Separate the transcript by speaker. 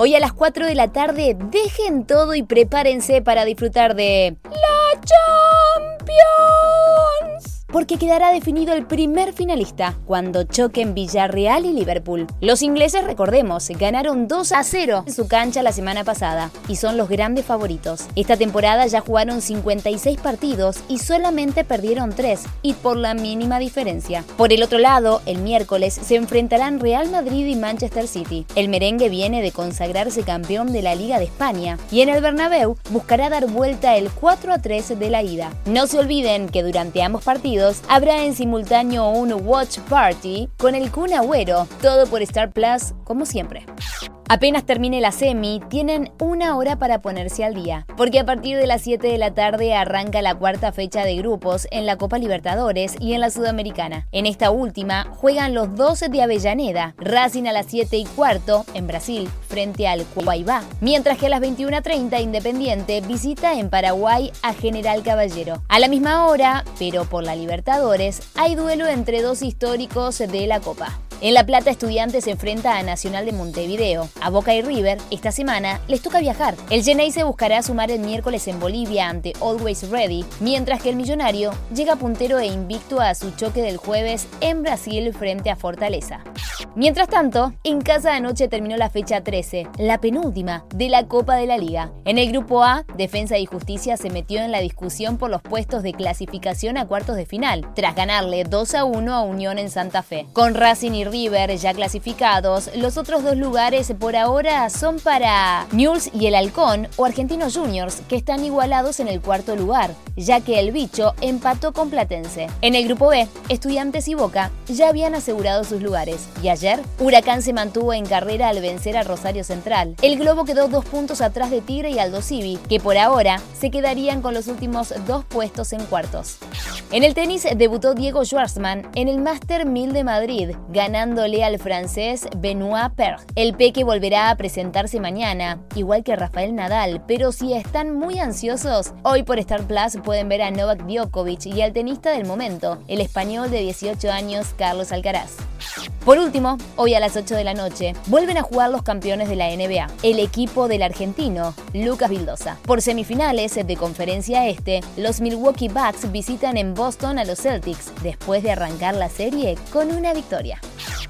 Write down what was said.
Speaker 1: Hoy a las 4 de la tarde, dejen todo y prepárense para disfrutar de la Champions porque quedará definido el primer finalista cuando choquen Villarreal y Liverpool. Los ingleses, recordemos, ganaron 2 a 0 en su cancha la semana pasada y son los grandes favoritos. Esta temporada ya jugaron 56 partidos y solamente perdieron 3 y por la mínima diferencia. Por el otro lado, el miércoles se enfrentarán Real Madrid y Manchester City. El merengue viene de consagrarse campeón de la Liga de España y en el Bernabéu buscará dar vuelta el 4 a 3 de la ida. No se olviden que durante ambos partidos habrá en simultáneo un Watch Party con el Kun Agüero, todo por Star Plus, como siempre. Apenas termine la semi, tienen una hora para ponerse al día, porque a partir de las 7 de la tarde arranca la cuarta fecha de grupos en la Copa Libertadores y en la Sudamericana. En esta última juegan los 12 de Avellaneda, Racing a las 7 y cuarto en Brasil frente al Guaybá, mientras que a las 21.30 Independiente visita en Paraguay a General Caballero. A la misma hora, pero por la Libertadores, hay duelo entre dos históricos de la Copa. En La Plata, Estudiantes se enfrenta a Nacional de Montevideo. A Boca y River, esta semana, les toca viajar. El Genei se buscará sumar el miércoles en Bolivia ante Always Ready, mientras que el Millonario llega puntero e invicto a su choque del jueves en Brasil frente a Fortaleza. Mientras tanto, en casa anoche terminó la fecha 13, la penúltima de la Copa de la Liga. En el grupo A, Defensa y Justicia se metió en la discusión por los puestos de clasificación a cuartos de final, tras ganarle 2 a 1 a Unión en Santa Fe. Con Racing y River ya clasificados, los otros dos lugares por ahora son para News y el Halcón o Argentinos Juniors, que están igualados en el cuarto lugar, ya que el bicho empató con Platense. En el grupo B, Estudiantes y Boca ya habían asegurado sus lugares, y ayer, Huracán se mantuvo en carrera al vencer a Rosario Central. El Globo quedó dos puntos atrás de Tigre y Aldo Civi, que por ahora se quedarían con los últimos dos puestos en cuartos. En el tenis debutó Diego Schwartzman en el Master 1000 de Madrid, ganando al francés Benoit Paire. El Peque volverá a presentarse mañana, igual que Rafael Nadal, pero si están muy ansiosos, hoy por Star Plus pueden ver a Novak Djokovic y al tenista del momento, el español de 18 años Carlos Alcaraz. Por último, hoy a las 8 de la noche, vuelven a jugar los campeones de la NBA, el equipo del argentino, Lucas Vildosa. Por semifinales de conferencia este, los Milwaukee Bucks visitan en Boston a los Celtics, después de arrancar la serie con una victoria.